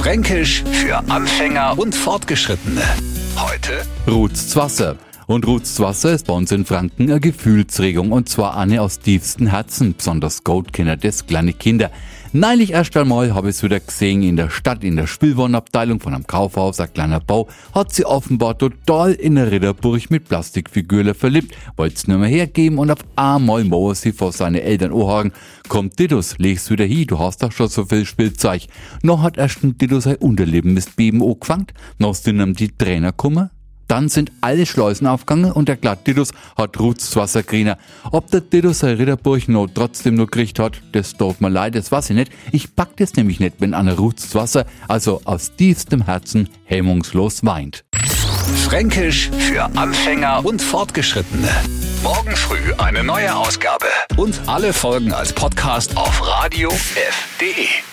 Fränkisch für Anfänger und Fortgeschrittene. Heute Ruths Wasser. Und Ruths Wasser ist bei uns in Franken eine Gefühlsregung und zwar eine aus tiefstem Herzen, besonders Goatkinder des kleine Kinder. Neulich erst einmal habe ich es wieder gesehen in der Stadt, in der Spielwarenabteilung von einem Kaufhaus, ein kleiner Bau, hat sie offenbar total in der Ritterburg mit Plastikfigürle verliebt, wollte es nur mehr hergeben und auf einmal muss sie vor seine Eltern anhaken, komm Didus, leg's wieder hin, du hast doch schon so viel Spielzeug. Noch hat erst ein Didus sein Unterleben mit Beben angefangen, noch sind ihm die Trainer gekommen, dann sind alle Schleusen aufgegangen und der Glattdidus hat Ruths Wasser gekriegt. Ob der Didus sein Ritterburg noch trotzdem noch gekriegt hat, das tut mir leid, das weiß ich nicht. Ich pack das nämlich nicht, wenn einer Ruths Wasser, also aus tiefstem Herzen, hemmungslos weint. Fränkisch für Anfänger und Fortgeschrittene. Morgen früh eine neue Ausgabe. Und alle Folgen als Podcast auf radiof.de.